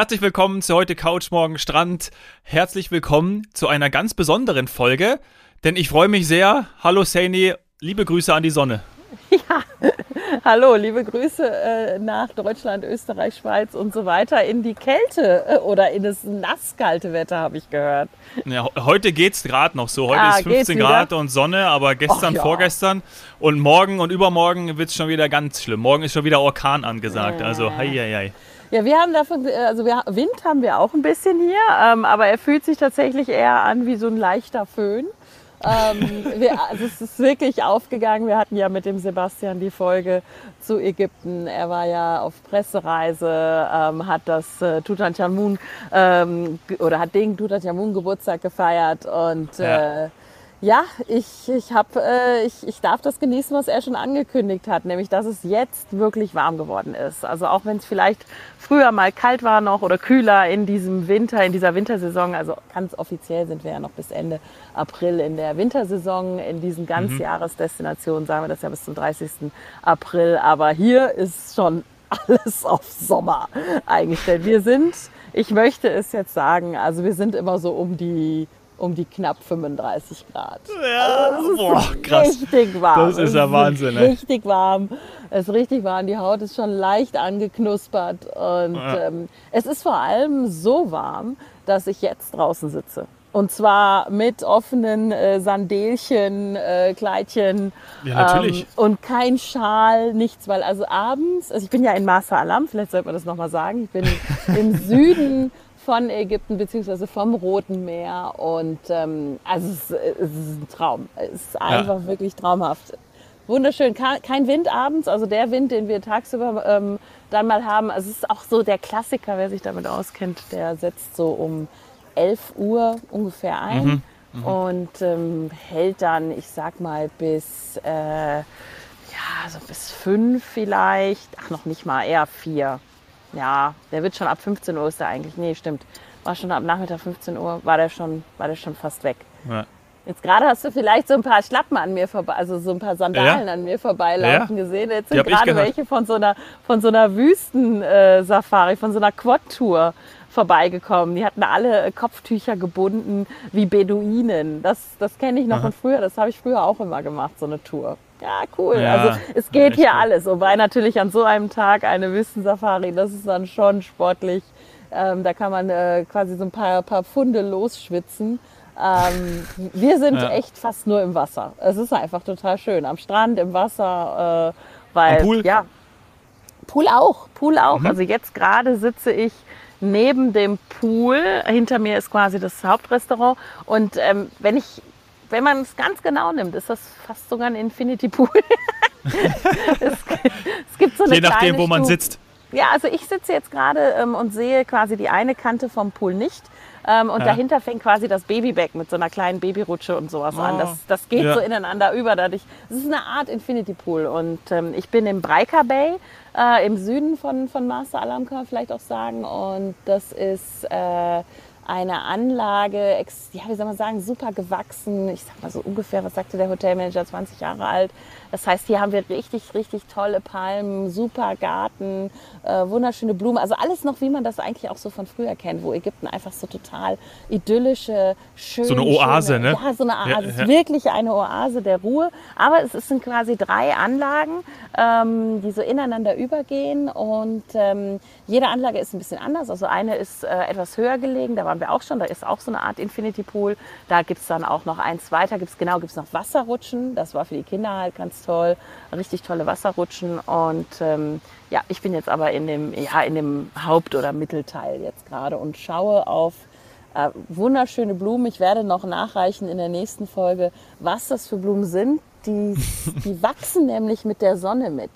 Herzlich willkommen zu heute Couch Morgen Strand. Herzlich willkommen zu einer ganz besonderen Folge, denn ich freue mich sehr. Hallo Saini, liebe Grüße an die Sonne. Ja, hallo, liebe Grüße äh, nach Deutschland, Österreich, Schweiz und so weiter in die Kälte äh, oder in das nasskalte Wetter, habe ich gehört. Ja, heute geht es gerade noch so. Heute ah, ist 15 Grad und Sonne, aber gestern, ja. vorgestern und morgen und übermorgen wird es schon wieder ganz schlimm. Morgen ist schon wieder Orkan angesagt. Also, hei, hei, hei. Ja, wir haben davon, also wir, Wind haben wir auch ein bisschen hier, ähm, aber er fühlt sich tatsächlich eher an wie so ein leichter Föhn. ähm, wir, also es ist wirklich aufgegangen. Wir hatten ja mit dem Sebastian die Folge zu Ägypten. Er war ja auf Pressereise, ähm, hat das äh, Tutanchamun ähm, oder hat den Tutanchamun Geburtstag gefeiert und ja. äh, ja, ich, ich, hab, äh, ich, ich darf das genießen, was er schon angekündigt hat, nämlich dass es jetzt wirklich warm geworden ist. Also auch wenn es vielleicht früher mal kalt war noch oder kühler in diesem Winter, in dieser Wintersaison, also ganz offiziell sind wir ja noch bis Ende April in der Wintersaison, in diesen Ganzjahresdestinationen sagen wir das ja bis zum 30. April, aber hier ist schon alles auf Sommer eingestellt. Wir sind, ich möchte es jetzt sagen, also wir sind immer so um die um die knapp 35 Grad. Ja, also boah, krass. Richtig warm. Das ist ja Wahnsinn. Ist richtig warm. Es ist richtig warm. Die Haut ist schon leicht angeknuspert. Und ja. ähm, es ist vor allem so warm, dass ich jetzt draußen sitze. Und zwar mit offenen äh, Sandelchen, äh, Kleidchen. Ja, natürlich. Ähm, und kein Schal, nichts, weil also abends, also ich bin ja in Masa Alam, vielleicht sollte man das nochmal sagen, ich bin im Süden von Ägypten beziehungsweise vom Roten Meer. Und ähm, also es, es, ist ein Traum. Es ist einfach ja. wirklich traumhaft. Wunderschön. Kein Wind abends, also der Wind, den wir tagsüber ähm, dann mal haben. Also es ist auch so der Klassiker, wer sich damit auskennt, der setzt so um 11 Uhr ungefähr ein. Mhm. Mhm. Und ähm, hält dann, ich sag mal, bis, äh, ja, so bis fünf vielleicht, ach noch nicht mal, eher vier. Ja, der wird schon ab 15 Uhr ist der eigentlich. Nee, stimmt. War schon ab Nachmittag 15 Uhr, war der schon, war der schon fast weg. Ja. Jetzt gerade hast du vielleicht so ein paar Schlappen an mir vorbei, also so ein paar Sandalen ja. an mir vorbeilaufen ja. gesehen. Jetzt sind gerade welche von so einer, von so einer Wüsten-Safari, von so einer Quad-Tour vorbeigekommen. Die hatten alle Kopftücher gebunden wie Beduinen. Das, das kenne ich noch Aha. von früher. Das habe ich früher auch immer gemacht, so eine Tour. Ja, cool. Ja, also es geht hier cool. alles. Wobei natürlich an so einem Tag eine Wüstensafari, das ist dann schon sportlich. Ähm, da kann man äh, quasi so ein paar, paar Pfunde losschwitzen. Ähm, wir sind ja. echt fast nur im Wasser. Es ist einfach total schön. Am Strand, im Wasser, äh, weil Am Pool? ja. Pool auch, Pool auch. Mhm. Also jetzt gerade sitze ich neben dem Pool. Hinter mir ist quasi das Hauptrestaurant. Und ähm, wenn ich wenn man es ganz genau nimmt, ist das fast sogar ein Infinity Pool. es, es, gibt so eine Je nachdem, wo man sitzt. Ja, also ich sitze jetzt gerade ähm, und sehe quasi die eine Kante vom Pool nicht. Ähm, und ja. dahinter fängt quasi das Babyback mit so einer kleinen Babyrutsche und sowas oh. an. Das, das geht ja. so ineinander über. Dadurch, es ist eine Art Infinity Pool. Und ähm, ich bin im Breika Bay äh, im Süden von, von Master man vielleicht auch sagen. Und das ist äh, eine Anlage, ja, wie soll man sagen, super gewachsen. Ich sag mal so ungefähr, was sagte der Hotelmanager, 20 Jahre alt. Das heißt, hier haben wir richtig, richtig tolle Palmen, super Garten, äh, wunderschöne Blumen. Also alles noch, wie man das eigentlich auch so von früher kennt, wo Ägypten einfach so total idyllische, schöne. So eine Oase, schöne, ne? Ja, so eine Oase. Ja, ja. Es ist wirklich eine Oase der Ruhe. Aber es sind quasi drei Anlagen, ähm, die so ineinander übergehen. Und ähm, jede Anlage ist ein bisschen anders. Also eine ist äh, etwas höher gelegen, da waren wir auch schon. Da ist auch so eine Art Infinity Pool. Da gibt es dann auch noch eins weiter. Gibt's, genau, gibt es noch Wasserrutschen. Das war für die Kinder halt ganz toll, richtig tolle Wasserrutschen und ähm, ja, ich bin jetzt aber in dem, ja, in dem Haupt- oder Mittelteil jetzt gerade und schaue auf äh, wunderschöne Blumen. Ich werde noch nachreichen in der nächsten Folge, was das für Blumen sind. Die, die wachsen nämlich mit der Sonne mit.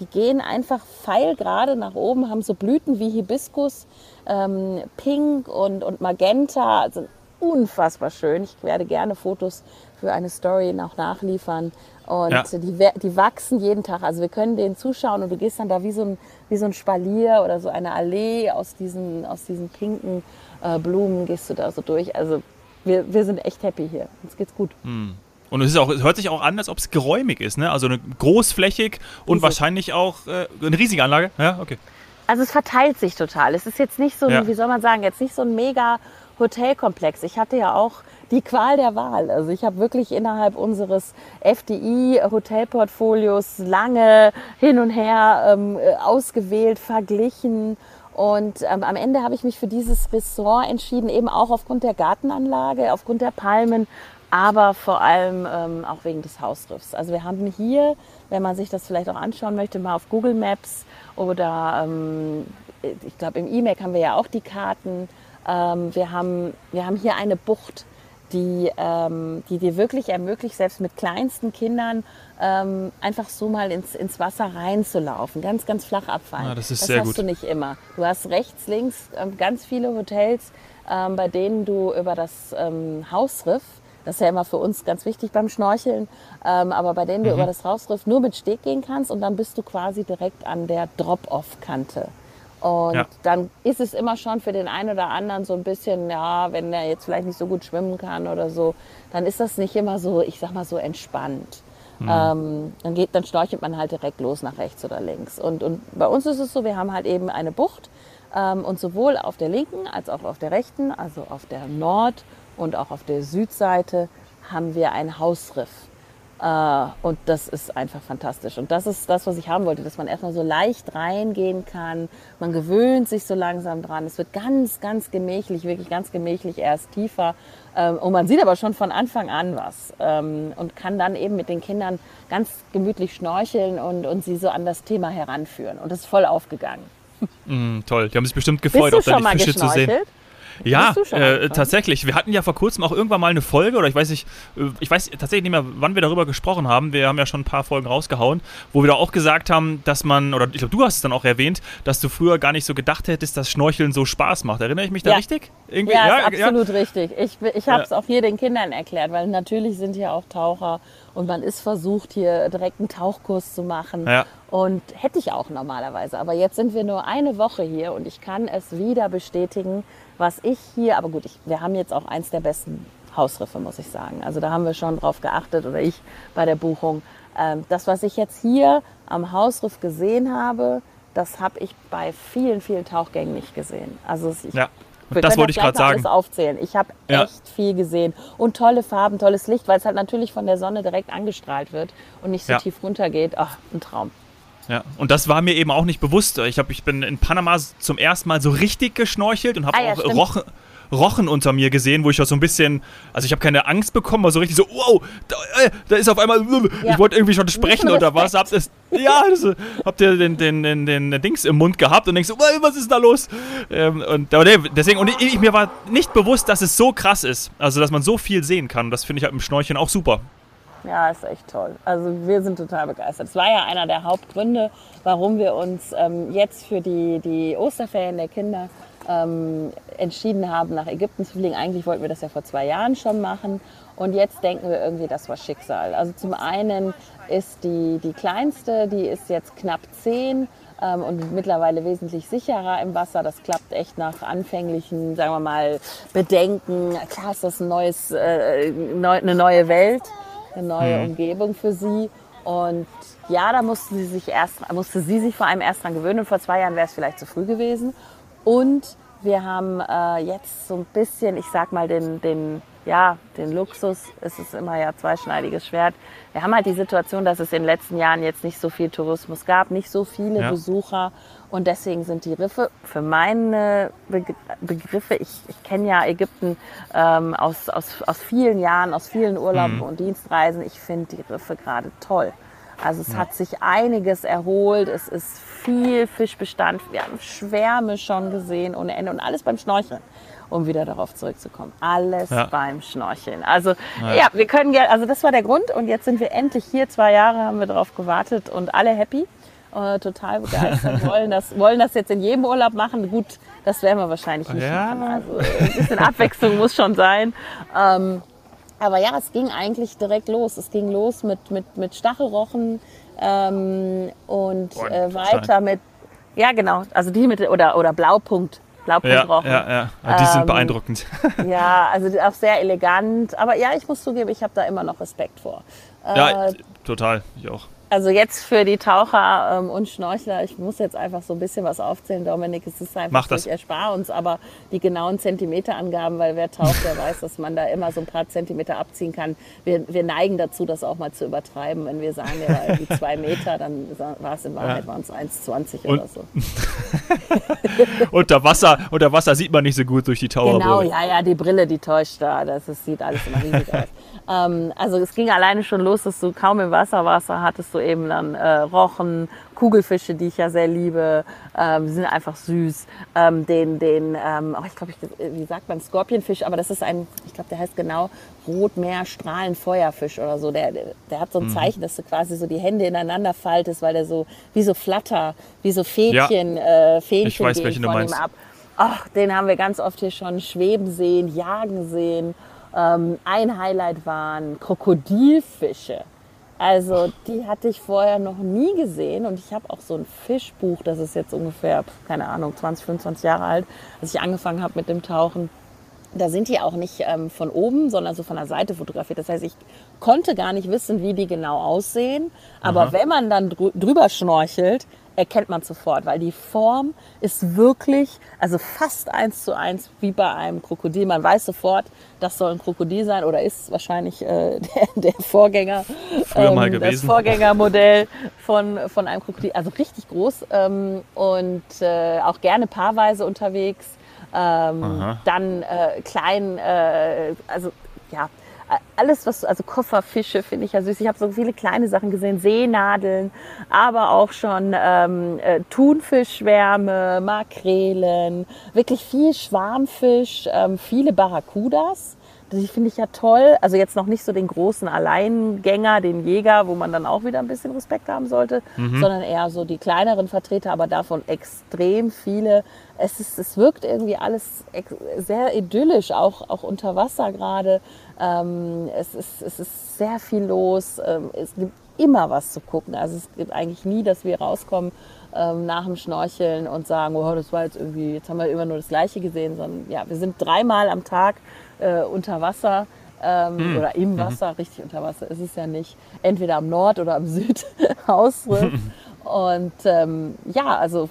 Die gehen einfach feil gerade nach oben, haben so Blüten wie Hibiskus, ähm, Pink und, und Magenta. Also unfassbar schön. Ich werde gerne Fotos für eine Story noch nachliefern. Und ja. die, die wachsen jeden Tag. Also wir können denen zuschauen und du gehst dann da wie so ein, wie so ein Spalier oder so eine Allee aus diesen, aus diesen pinken äh, Blumen gehst du da so durch. Also wir, wir sind echt happy hier. Uns geht's gut. Hm. Und es, ist auch, es hört sich auch an, als ob es geräumig ist, ne? Also eine großflächig und Riesig. wahrscheinlich auch äh, eine riesige Anlage. Ja, okay. also es verteilt sich total. Es ist jetzt nicht so, ja. wie soll man sagen, jetzt nicht so ein mega Hotelkomplex. Ich hatte ja auch die Qual der Wahl. Also ich habe wirklich innerhalb unseres FDI-Hotelportfolios lange hin und her ähm, ausgewählt, verglichen. Und ähm, am Ende habe ich mich für dieses Ressort entschieden, eben auch aufgrund der Gartenanlage, aufgrund der Palmen, aber vor allem ähm, auch wegen des Hausriffs. Also wir haben hier, wenn man sich das vielleicht auch anschauen möchte, mal auf Google Maps oder ähm, ich glaube im E-Mail haben wir ja auch die Karten. Ähm, wir, haben, wir haben hier eine Bucht, die, ähm, die dir wirklich ermöglicht, selbst mit kleinsten Kindern ähm, einfach so mal ins, ins Wasser reinzulaufen, ganz, ganz flach abfallen. Ja, das ist das sehr hast gut. du nicht immer. Du hast rechts, links ähm, ganz viele Hotels, ähm, bei denen du über das ähm, Hausriff, das ist ja immer für uns ganz wichtig beim Schnorcheln, ähm, aber bei denen du mhm. über das Hausriff nur mit Steg gehen kannst und dann bist du quasi direkt an der Drop-Off-Kante. Und ja. dann ist es immer schon für den einen oder anderen so ein bisschen, ja, wenn er jetzt vielleicht nicht so gut schwimmen kann oder so, dann ist das nicht immer so, ich sag mal so entspannt. Mhm. Ähm, dann geht, dann schnorchelt man halt direkt los nach rechts oder links. Und, und bei uns ist es so, wir haben halt eben eine Bucht ähm, und sowohl auf der linken als auch auf der rechten, also auf der Nord- und auch auf der Südseite haben wir ein Hausriff. Äh, und das ist einfach fantastisch. Und das ist das, was ich haben wollte, dass man erstmal so leicht reingehen kann. Man gewöhnt sich so langsam dran. Es wird ganz, ganz gemächlich, wirklich ganz gemächlich erst tiefer. Ähm, und man sieht aber schon von Anfang an was. Ähm, und kann dann eben mit den Kindern ganz gemütlich schnorcheln und, und sie so an das Thema heranführen. Und das ist voll aufgegangen. Mm, toll, die haben sich bestimmt gefreut, auch deine Fische zu sehen. Ja, äh, tatsächlich. Wir hatten ja vor kurzem auch irgendwann mal eine Folge, oder ich weiß nicht, äh, ich weiß tatsächlich nicht mehr, wann wir darüber gesprochen haben. Wir haben ja schon ein paar Folgen rausgehauen, wo wir da auch gesagt haben, dass man, oder ich glaube, du hast es dann auch erwähnt, dass du früher gar nicht so gedacht hättest, dass Schnorcheln so Spaß macht. Erinnere ich mich da ja. richtig? Irgendwie? Ja, ja absolut ja. richtig. Ich, ich habe es auch hier den Kindern erklärt, weil natürlich sind hier auch Taucher und man ist versucht, hier direkt einen Tauchkurs zu machen. Ja. Und hätte ich auch normalerweise. Aber jetzt sind wir nur eine Woche hier und ich kann es wieder bestätigen, was ich hier, aber gut, ich, wir haben jetzt auch eins der besten Hausriffe, muss ich sagen. Also da haben wir schon drauf geachtet oder ich bei der Buchung. Ähm, das, was ich jetzt hier am Hausriff gesehen habe, das habe ich bei vielen, vielen Tauchgängen nicht gesehen. Also ich, ja. Wir das wollte ich gerade sagen. Alles aufzählen. Ich habe ja. echt viel gesehen und tolle Farben, tolles Licht, weil es halt natürlich von der Sonne direkt angestrahlt wird und nicht so ja. tief runter geht. Ach, ein Traum. Ja, und das war mir eben auch nicht bewusst. Ich, hab, ich bin in Panama zum ersten Mal so richtig geschnorchelt und habe ah, ja, auch Rochen, Rochen unter mir gesehen, wo ich auch so ein bisschen, also ich habe keine Angst bekommen, aber so richtig so, wow, da, äh, da ist auf einmal, ja. ich wollte irgendwie schon sprechen oder was, habt ihr, ja, das, habt ihr den, den, den, den, Dings im Mund gehabt und denkst so, was ist da los? Ähm, und deswegen, und ich, mir war nicht bewusst, dass es so krass ist, also dass man so viel sehen kann. Das finde ich halt im Schnorcheln auch super. Ja, ist echt toll. Also wir sind total begeistert. Es war ja einer der Hauptgründe, warum wir uns ähm, jetzt für die, die Osterferien der Kinder ähm, entschieden haben, nach Ägypten zu fliegen. Eigentlich wollten wir das ja vor zwei Jahren schon machen. Und jetzt denken wir irgendwie, das war Schicksal. Also zum einen ist die, die kleinste, die ist jetzt knapp zehn ähm, und mittlerweile wesentlich sicherer im Wasser. Das klappt echt nach anfänglichen, sagen wir mal, Bedenken. Klar ist das ein neues, äh, neu, eine neue Welt eine neue mhm. Umgebung für sie. Und ja, da musste sie sich erst, musste sie sich vor allem erst dran gewöhnen. Und vor zwei Jahren wäre es vielleicht zu früh gewesen. Und wir haben äh, jetzt so ein bisschen, ich sag mal, den, den, ja, den Luxus, es ist immer ja zweischneidiges Schwert. Wir haben halt die Situation, dass es in den letzten Jahren jetzt nicht so viel Tourismus gab, nicht so viele ja. Besucher. Und deswegen sind die Riffe für meine Begriffe, ich, ich kenne ja Ägypten ähm, aus, aus, aus vielen Jahren, aus vielen Urlauben mhm. und Dienstreisen, ich finde die Riffe gerade toll. Also es ja. hat sich einiges erholt, es ist viel Fischbestand, wir haben Schwärme schon gesehen ohne Ende und alles beim Schnorcheln, um wieder darauf zurückzukommen. Alles ja. beim Schnorcheln. Also ja. ja, wir können gerne, also das war der Grund und jetzt sind wir endlich hier, zwei Jahre haben wir darauf gewartet und alle happy. Äh, total begeistert, wollen das, wollen das jetzt in jedem Urlaub machen. Gut, das werden wir wahrscheinlich nicht ja. machen. Also ein bisschen Abwechslung muss schon sein. Ähm, aber ja, es ging eigentlich direkt los. Es ging los mit, mit, mit Stachelrochen ähm, und äh, weiter mit, ja genau, also die mit, oder, oder Blaupunkt. Blaupunktrochen. Ja, ja, ja. Die sind ähm, beeindruckend. Ja, also auch sehr elegant. Aber ja, ich muss zugeben, ich habe da immer noch Respekt vor. Äh, ja, total. Ich auch. Also jetzt für die Taucher ähm, und Schnorchler, ich muss jetzt einfach so ein bisschen was aufzählen, Dominik. Es ist einfach, Mach das. ich erspare uns aber die genauen Zentimeterangaben, weil wer taucht, der weiß, dass man da immer so ein paar Zentimeter abziehen kann. Wir, wir neigen dazu, das auch mal zu übertreiben. Wenn wir sagen, der war irgendwie zwei Meter, dann war es in Wahrheit ja. waren es 1,20 oder so. unter, Wasser, unter Wasser sieht man nicht so gut durch die Taucherbrille. Genau, ja, ja, die Brille, die täuscht da. Das, das sieht alles immer riesig aus. Ähm, also es ging alleine schon los, dass du kaum im Wasser warst, da hattest du eben dann äh, Rochen, Kugelfische, die ich ja sehr liebe, ähm, die sind einfach süß. Ähm, den, den, ähm, oh, ich glaube, wie sagt man, Skorpionfisch, aber das ist ein, ich glaube, der heißt genau Rotmeer Strahlenfeuerfisch oder so. Der, der hat so ein mhm. Zeichen, dass du quasi so die Hände ineinander faltest, weil der so wie so Flatter, wie so Fädchen, ja. äh, Fädchen ich weiß, welchen du meinst. ab. Ach, den haben wir ganz oft hier schon schweben sehen, jagen sehen. Ähm, ein Highlight waren Krokodilfische. Also die hatte ich vorher noch nie gesehen und ich habe auch so ein Fischbuch, das ist jetzt ungefähr, keine Ahnung, 20, 25 Jahre alt, als ich angefangen habe mit dem Tauchen. Da sind die auch nicht ähm, von oben, sondern so von der Seite fotografiert. Das heißt, ich konnte gar nicht wissen, wie die genau aussehen. Aber Aha. wenn man dann drüber schnorchelt, erkennt man sofort, weil die Form ist wirklich, also fast eins zu eins wie bei einem Krokodil. Man weiß sofort, das soll ein Krokodil sein oder ist wahrscheinlich äh, der, der, Vorgänger, Früher mal ähm, das Vorgängermodell von, von einem Krokodil. Also richtig groß ähm, und äh, auch gerne paarweise unterwegs. Ähm, dann äh, klein, äh, also ja, alles, was, also Kofferfische finde ich ja süß. Ich habe so viele kleine Sachen gesehen, Seenadeln, aber auch schon ähm, äh, Thunfischschwärme, Makrelen, wirklich viel Schwarmfisch, ähm, viele Barracudas. Die finde ich ja toll. Also jetzt noch nicht so den großen Alleingänger, den Jäger, wo man dann auch wieder ein bisschen Respekt haben sollte, mhm. sondern eher so die kleineren Vertreter, aber davon extrem viele. Es, ist, es wirkt irgendwie alles sehr idyllisch, auch, auch unter Wasser gerade. Ähm, es, ist, es ist sehr viel los. Ähm, es gibt immer was zu gucken. Also es gibt eigentlich nie, dass wir rauskommen ähm, nach dem Schnorcheln und sagen, oh, das war jetzt irgendwie, jetzt haben wir immer nur das Gleiche gesehen, sondern ja, wir sind dreimal am Tag äh, unter Wasser. Ähm, mhm. oder im mhm. Wasser, mhm. richtig unter Wasser ist es ja nicht, entweder am Nord- oder am Südausriff. Und ähm, ja, also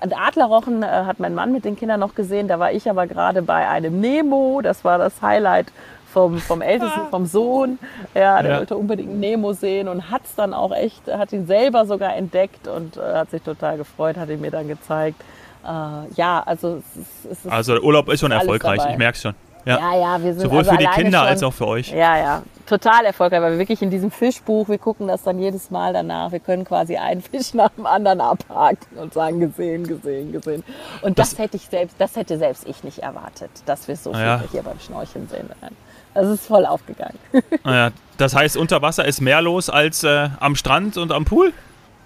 Adlerrochen äh, hat mein Mann mit den Kindern noch gesehen. Da war ich aber gerade bei einem Nemo. Das war das Highlight vom, vom Ältesten, vom Sohn. Ja, der ja. wollte unbedingt Nemo sehen und hat es dann auch echt, hat ihn selber sogar entdeckt und äh, hat sich total gefreut, hat ihn mir dann gezeigt. Äh, ja, also es ist, es ist Also der Urlaub ist schon erfolgreich, dabei. ich merke es schon. Ja. ja, ja, wir sind Sowohl also für die Kinder schon, als auch für euch. Ja, ja, total erfolgreich, weil wir wirklich in diesem Fischbuch, wir gucken das dann jedes Mal danach. Wir können quasi einen Fisch nach dem anderen abhaken und sagen, gesehen, gesehen, gesehen. Und das, das hätte ich selbst, das hätte selbst ich nicht erwartet, dass wir so viel ja. hier beim Schnorcheln sehen werden. Das ist voll aufgegangen. Naja, das heißt, unter Wasser ist mehr los als äh, am Strand und am Pool?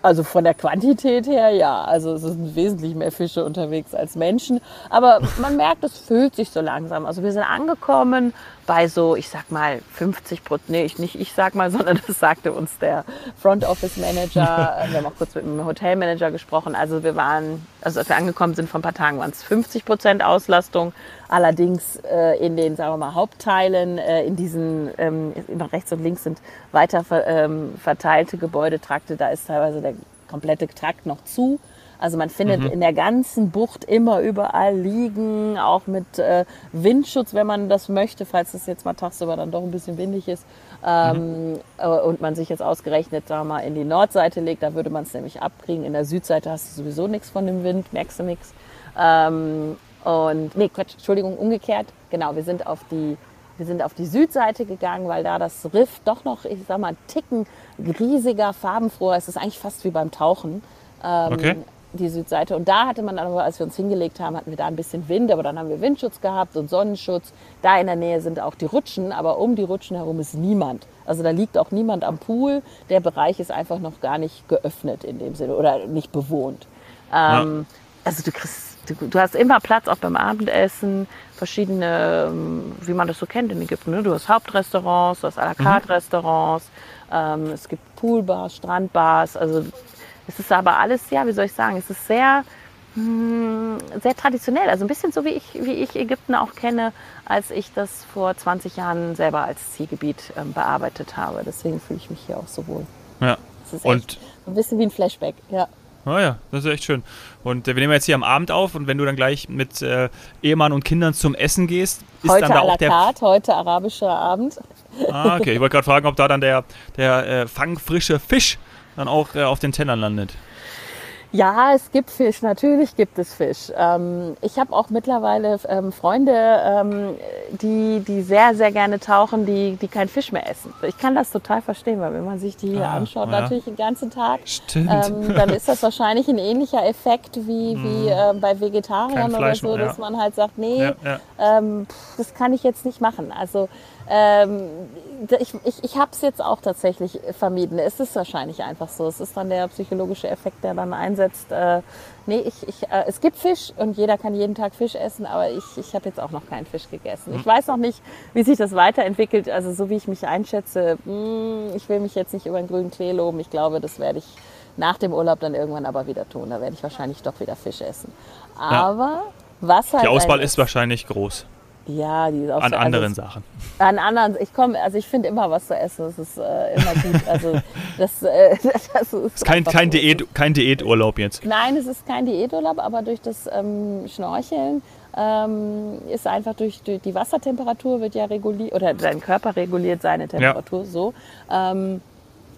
Also von der Quantität her ja. Also es sind wesentlich mehr Fische unterwegs als Menschen. Aber man merkt, es füllt sich so langsam. Also wir sind angekommen bei so, ich sag mal, 50 Prozent, nee, ich, nicht ich sag mal, sondern das sagte uns der Front Office Manager. wir haben auch kurz mit dem Hotelmanager gesprochen. Also wir waren, also als wir angekommen sind vor ein paar Tagen, waren es 50 Prozent Auslastung. Allerdings äh, in den, sagen wir mal, Hauptteilen, äh, in diesen, ähm, rechts und links sind weiter ver, ähm, verteilte Gebäudetrakte, da ist teilweise der komplette Trakt noch zu. Also man findet mhm. in der ganzen Bucht immer überall liegen, auch mit äh, Windschutz, wenn man das möchte, falls es jetzt mal tagsüber dann doch ein bisschen windig ist. Ähm, mhm. Äh, und man sich jetzt ausgerechnet da mal in die Nordseite legt, da würde man es nämlich abkriegen. In der Südseite hast du sowieso nichts von dem Wind, merkst du nichts. Ähm, und nee, Quatsch, Entschuldigung, umgekehrt. Genau, wir sind auf die wir sind auf die Südseite gegangen, weil da das Riff doch noch, ich sag mal, einen Ticken riesiger, farbenfroher ist. Es ist eigentlich fast wie beim Tauchen. Ähm, okay die Südseite. Und da hatte man aber, als wir uns hingelegt haben, hatten wir da ein bisschen Wind, aber dann haben wir Windschutz gehabt und Sonnenschutz. Da in der Nähe sind auch die Rutschen, aber um die Rutschen herum ist niemand. Also da liegt auch niemand am Pool. Der Bereich ist einfach noch gar nicht geöffnet in dem Sinne oder nicht bewohnt. Ähm, ja. Also du kriegst, du, hast immer Platz auch beim Abendessen, verschiedene, ähm, wie man das so kennt in Ägypten. Ne? Du hast Hauptrestaurants, du hast à la carte mhm. Restaurants, ähm, es gibt Poolbars, Strandbars, also es ist aber alles, ja, wie soll ich sagen, es ist sehr, hm, sehr traditionell. Also ein bisschen so, wie ich, wie ich Ägypten auch kenne, als ich das vor 20 Jahren selber als Zielgebiet ähm, bearbeitet habe. Deswegen fühle ich mich hier auch so wohl. Ja, und ein bisschen wie ein Flashback, ja. Ah ja, das ist echt schön. Und äh, wir nehmen jetzt hier am Abend auf und wenn du dann gleich mit äh, Ehemann und Kindern zum Essen gehst, ist heute dann da auch der... Carte, heute arabischer Abend. Ah, okay. Ich wollte gerade fragen, ob da dann der, der äh, fangfrische Fisch dann auch äh, auf den Tellern landet. Ja, es gibt Fisch, natürlich gibt es Fisch. Ähm, ich habe auch mittlerweile ähm, Freunde, ähm, die, die sehr, sehr gerne tauchen, die, die keinen Fisch mehr essen. Ich kann das total verstehen, weil wenn man sich die hier ah, anschaut, ja. natürlich den ganzen Tag, ähm, dann ist das wahrscheinlich ein ähnlicher Effekt wie, wie äh, bei Vegetariern oder so, dass ja. man halt sagt, nee, ja, ähm, das kann ich jetzt nicht machen. Also ähm, ich ich, ich habe es jetzt auch tatsächlich vermieden. Es ist wahrscheinlich einfach so. Es ist dann der psychologische Effekt, der dann einsetzt. Äh, nee, ich, ich, äh, es gibt Fisch und jeder kann jeden Tag Fisch essen, aber ich, ich habe jetzt auch noch keinen Fisch gegessen. Ich weiß noch nicht, wie sich das weiterentwickelt. Also so wie ich mich einschätze, mh, hm, ich will mich jetzt nicht über den grünen Klee loben. Ich glaube, das werde ich nach dem Urlaub dann irgendwann aber wieder tun. Da werde ich wahrscheinlich doch wieder Fisch essen. Aber ja. was halt. Die Auswahl ist wahrscheinlich groß. Ja, die ist auch An so, anderen also, Sachen. An anderen, ich komme, also ich finde immer was zu essen. Das ist äh, immer gut. Also das, äh, das ist, ist kein, kein, Diät, kein Diäturlaub jetzt. Nein, es ist kein Diäturlaub, aber durch das ähm, Schnorcheln ähm, ist einfach durch, durch, die Wassertemperatur wird ja reguliert oder dein Körper reguliert seine Temperatur ja. so. Ähm,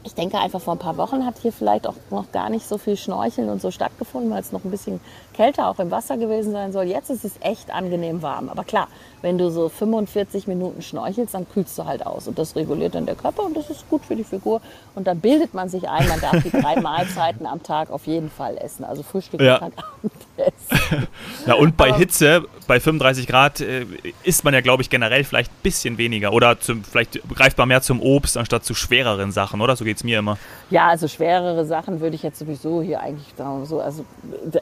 ich denke einfach vor ein paar Wochen hat hier vielleicht auch noch gar nicht so viel Schnorcheln und so stattgefunden, weil es noch ein bisschen kälter auch im Wasser gewesen sein soll. Jetzt ist es echt angenehm warm. Aber klar, wenn du so 45 Minuten schnorchelst, dann kühlst du halt aus. Und das reguliert dann der Körper und das ist gut für die Figur. Und dann bildet man sich ein, man darf die drei Mahlzeiten am Tag auf jeden Fall essen. Also Frühstück, ja. Mittag, Abendessen. ja, und bei Hitze, bei 35 Grad, äh, isst man ja, glaube ich, generell vielleicht ein bisschen weniger. Oder zum, vielleicht greift man mehr zum Obst anstatt zu schwereren Sachen, oder? So geht es mir immer. Ja, also schwerere Sachen würde ich jetzt sowieso hier eigentlich sagen. So, also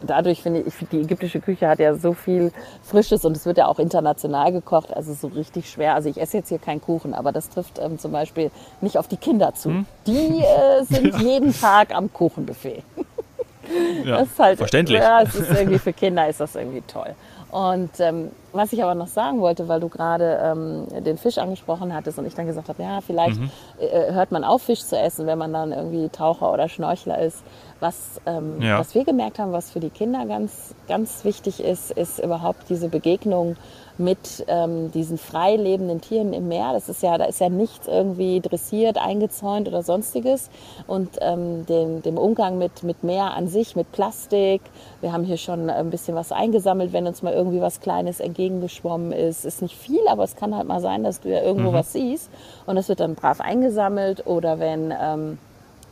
dadurch finde ich, die ägyptische Küche hat ja so viel Frisches und es wird ja auch international gekocht, also so richtig schwer. Also ich esse jetzt hier keinen Kuchen, aber das trifft ähm, zum Beispiel nicht auf die Kinder zu. Hm? Die äh, sind ja. jeden Tag am Kuchenbuffet. Ja, das ist halt, verständlich. Ja, es ist irgendwie für Kinder ist das irgendwie toll. Und ähm, was ich aber noch sagen wollte, weil du gerade ähm, den Fisch angesprochen hattest und ich dann gesagt habe, ja, vielleicht mhm. äh, hört man auf, Fisch zu essen, wenn man dann irgendwie Taucher oder Schnorchler ist. Was, ähm, ja. was wir gemerkt haben, was für die Kinder ganz, ganz wichtig ist, ist überhaupt diese Begegnung mit ähm, diesen frei lebenden Tieren im Meer. Das ist ja, da ist ja nichts irgendwie dressiert, eingezäunt oder sonstiges. Und ähm, den, dem Umgang mit, mit Meer an sich, mit Plastik. Wir haben hier schon ein bisschen was eingesammelt, wenn uns mal irgendwie was Kleines entgegengeschwommen ist. Ist nicht viel, aber es kann halt mal sein, dass du ja irgendwo mhm. was siehst. Und das wird dann brav eingesammelt. Oder wenn ähm,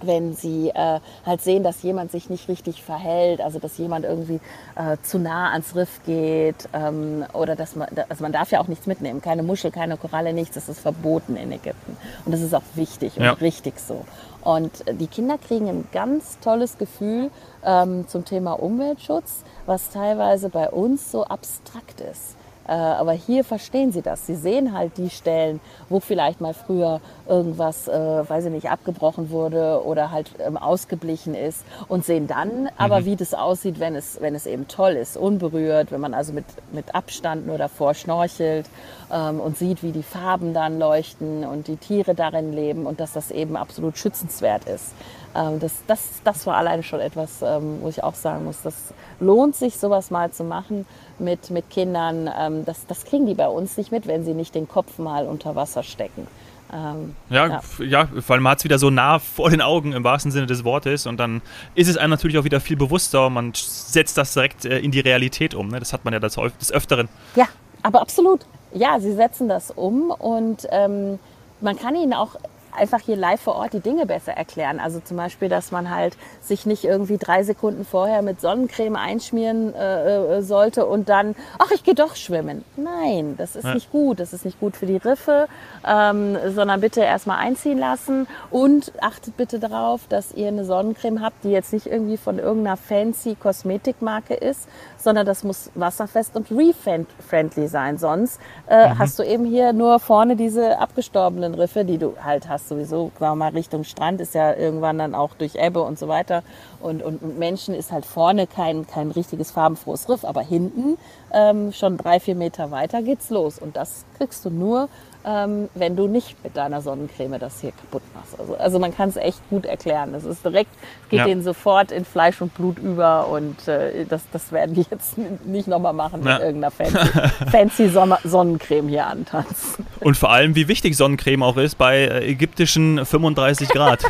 wenn sie äh, halt sehen, dass jemand sich nicht richtig verhält, also dass jemand irgendwie äh, zu nah ans Riff geht ähm, oder dass man, also man darf ja auch nichts mitnehmen, keine Muschel, keine Koralle, nichts, das ist verboten in Ägypten und das ist auch wichtig und ja. richtig so. Und die Kinder kriegen ein ganz tolles Gefühl ähm, zum Thema Umweltschutz, was teilweise bei uns so abstrakt ist. Äh, aber hier verstehen sie das. Sie sehen halt die Stellen, wo vielleicht mal früher irgendwas, äh, weiß ich nicht, abgebrochen wurde oder halt ähm, ausgeblichen ist und sehen dann aber, mhm. wie das aussieht, wenn es, wenn es eben toll ist, unberührt, wenn man also mit, mit Abstand nur davor schnorchelt ähm, und sieht, wie die Farben dann leuchten und die Tiere darin leben und dass das eben absolut schützenswert ist. Ähm, das, das, das war alleine schon etwas, ähm, wo ich auch sagen muss, das lohnt sich, sowas mal zu machen mit, mit Kindern. Ähm, das, das kriegen die bei uns nicht mit, wenn sie nicht den Kopf mal unter Wasser stecken. Ähm, ja, ja, ja, vor allem man hat es wieder so nah vor den Augen im wahrsten Sinne des Wortes und dann ist es einem natürlich auch wieder viel bewusster und man setzt das direkt äh, in die Realität um. Ne? Das hat man ja des, des Öfteren. Ja, aber absolut. Ja, sie setzen das um und ähm, man kann ihnen auch einfach hier live vor Ort die Dinge besser erklären. Also zum Beispiel, dass man halt sich nicht irgendwie drei Sekunden vorher mit Sonnencreme einschmieren äh, äh sollte und dann, ach, ich gehe doch schwimmen. Nein, das ist ja. nicht gut. Das ist nicht gut für die Riffe, ähm, sondern bitte erstmal einziehen lassen und achtet bitte darauf, dass ihr eine Sonnencreme habt, die jetzt nicht irgendwie von irgendeiner fancy Kosmetikmarke ist, sondern das muss wasserfest und reef-friendly sein. Sonst äh, mhm. hast du eben hier nur vorne diese abgestorbenen Riffe, die du halt hast sowieso, sagen wir mal, Richtung Strand ist ja irgendwann dann auch durch Ebbe und so weiter. Und, und Menschen ist halt vorne kein, kein richtiges farbenfrohes Riff, aber hinten ähm, schon drei, vier Meter weiter geht's los. Und das kriegst du nur ähm, wenn du nicht mit deiner Sonnencreme das hier kaputt machst. Also, also man kann es echt gut erklären. Es ist direkt, geht ja. denen sofort in Fleisch und Blut über und äh, das, das werden die jetzt nicht nochmal machen ja. mit irgendeiner fancy, fancy Sonnencreme hier antanzen. Und vor allem, wie wichtig Sonnencreme auch ist bei äh, ägyptischen 35 Grad.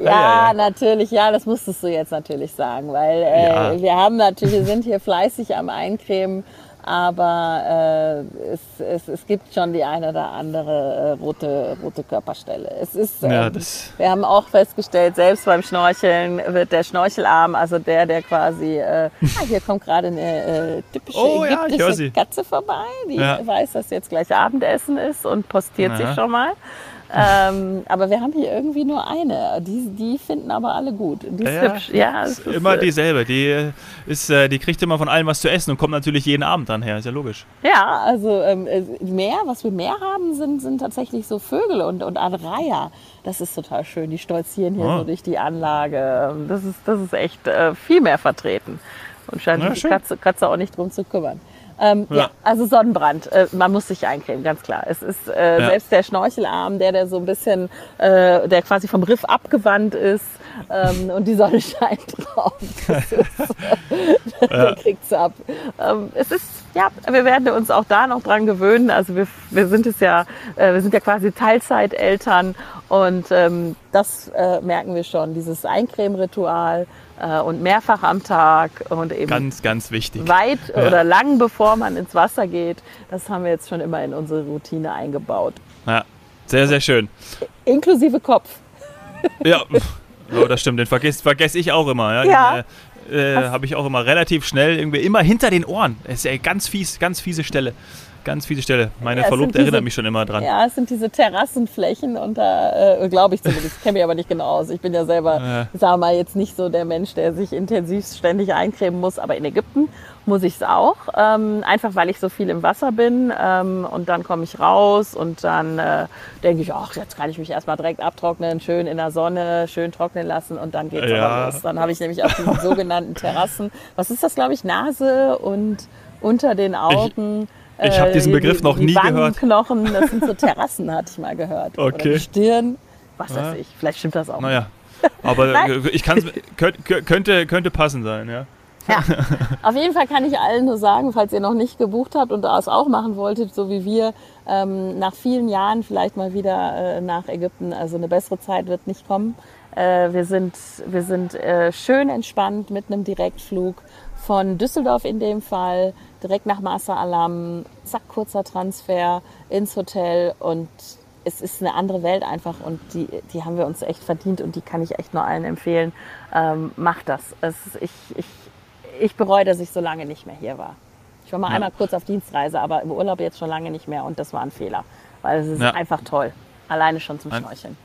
ja, ja, natürlich, ja, das musstest du jetzt natürlich sagen, weil äh, wir haben natürlich, wir sind hier fleißig am Eincremen aber äh, es, es, es gibt schon die eine oder andere äh, rote, rote Körperstelle. Es ist, ähm, ja, wir haben auch festgestellt, selbst beim Schnorcheln wird der Schnorchelarm, also der, der quasi, äh, ah, hier kommt gerade eine äh, typische oh, ägyptische ja, Katze vorbei, die ja. weiß, dass jetzt gleich Abendessen ist und postiert sich schon mal. Ähm, aber wir haben hier irgendwie nur eine. Die, die finden aber alle gut. Die ist ja, hübsch. Ja, ist, immer äh, dieselbe. Die, ist, äh, die kriegt immer von allem was zu essen und kommt natürlich jeden Abend dann her. Ist ja logisch. Ja, also ähm, äh, mehr, was wir mehr haben, sind, sind tatsächlich so Vögel und, und Adreier. Das ist total schön. Die stolzieren hier oh. so durch die Anlage. Das ist, das ist echt äh, viel mehr vertreten. Und scheint sich die Katze, Katze auch nicht drum zu kümmern. Ähm, ja. ja. also Sonnenbrand. Äh, man muss sich eincremen, ganz klar. Es ist äh, ja. selbst der Schnorchelarm, der, der so ein bisschen, äh, der quasi vom Riff abgewandt ist ähm, und die Sonne scheint drauf. Ist, ja. der kriegt's ab. Ähm, es ist, ja, wir werden uns auch da noch dran gewöhnen. Also wir, wir sind es ja, äh, wir sind ja quasi Teilzeiteltern und ähm, das äh, merken wir schon. Dieses Eincremeritual äh, und mehrfach am Tag und eben ganz, ganz wichtig. Weit ja. oder lang bevor man ins Wasser geht, das haben wir jetzt schon immer in unsere Routine eingebaut. Ja, sehr, sehr schön. Inklusive Kopf. Ja, oh, das stimmt, den vergesse vergess ich auch immer. Ja, ja. Äh, habe ich auch immer relativ schnell irgendwie immer hinter den Ohren. Das ist ja ganz fies, ganz fiese Stelle. Ganz fiese Stelle. Meine ja, Verlobte erinnert mich schon immer dran. Ja, es sind diese Terrassenflächen und da äh, glaube ich zumindest, kenne mich aber nicht genau aus. Ich bin ja selber, ja. sag mal, jetzt nicht so der Mensch, der sich intensiv ständig eincremen muss, aber in Ägypten muss ich es auch. Ähm, einfach weil ich so viel im Wasser bin ähm, und dann komme ich raus und dann äh, denke ich, ach, jetzt kann ich mich erstmal direkt abtrocknen, schön in der Sonne, schön trocknen lassen und dann geht's ja. los. Dann habe ich nämlich auf diesen sogenannten Terrassen, was ist das, glaube ich, Nase und unter den Augen. Ich ich habe diesen Begriff die, noch nie gehört. Knochen, das sind so Terrassen, hatte ich mal gehört. Okay. Oder Stirn, was ja. weiß ich. Vielleicht stimmt das auch. Naja. Aber ich kann könnte, könnte passend sein, ja. Ja, auf jeden Fall kann ich allen nur sagen, falls ihr noch nicht gebucht habt und das auch machen wolltet, so wie wir, ähm, nach vielen Jahren vielleicht mal wieder äh, nach Ägypten. Also eine bessere Zeit wird nicht kommen. Äh, wir sind, wir sind äh, schön entspannt mit einem Direktflug von Düsseldorf in dem Fall direkt nach Master Alam, zack, kurzer Transfer ins Hotel und es ist eine andere Welt einfach und die, die haben wir uns echt verdient und die kann ich echt nur allen empfehlen. Ähm, macht das. Es, ich, ich, ich bereue, dass ich so lange nicht mehr hier war. Ich war mal ja. einmal kurz auf Dienstreise, aber im Urlaub jetzt schon lange nicht mehr und das war ein Fehler, weil es ist ja. einfach toll. Alleine schon zum Schnorcheln.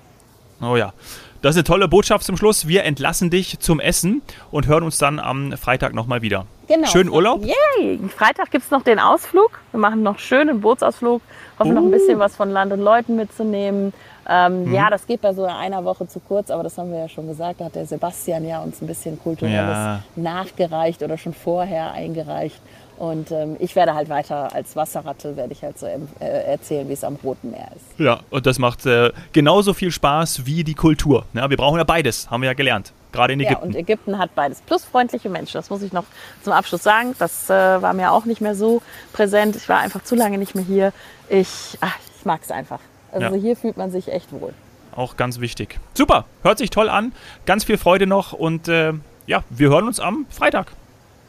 Oh ja. Das ist eine tolle Botschaft zum Schluss. Wir entlassen dich zum Essen und hören uns dann am Freitag nochmal wieder. Genau. Schönen Urlaub. Yay! Freitag gibt es noch den Ausflug. Wir machen noch schön einen Bootsausflug. Hoffen uh. noch ein bisschen was von Land und Leuten mitzunehmen. Ähm, mhm. Ja, das geht bei so einer Woche zu kurz, aber das haben wir ja schon gesagt. Da hat der Sebastian ja uns ein bisschen Kulturelles ja. nachgereicht oder schon vorher eingereicht. Und ähm, ich werde halt weiter als Wasserratte, werde ich halt so äh, erzählen, wie es am Roten Meer ist. Ja, und das macht äh, genauso viel Spaß wie die Kultur. Ja, wir brauchen ja beides, haben wir ja gelernt. Gerade in Ägypten. Ja, und Ägypten hat beides. Plus freundliche Menschen, das muss ich noch zum Abschluss sagen. Das äh, war mir auch nicht mehr so präsent. Ich war einfach zu lange nicht mehr hier. Ich, ich mag es einfach. Also ja. hier fühlt man sich echt wohl. Auch ganz wichtig. Super, hört sich toll an. Ganz viel Freude noch und äh, ja, wir hören uns am Freitag.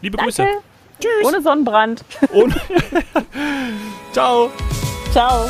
Liebe Danke. Grüße. Tschüss. Ohne Sonnenbrand. Ohne Ciao. Ciao.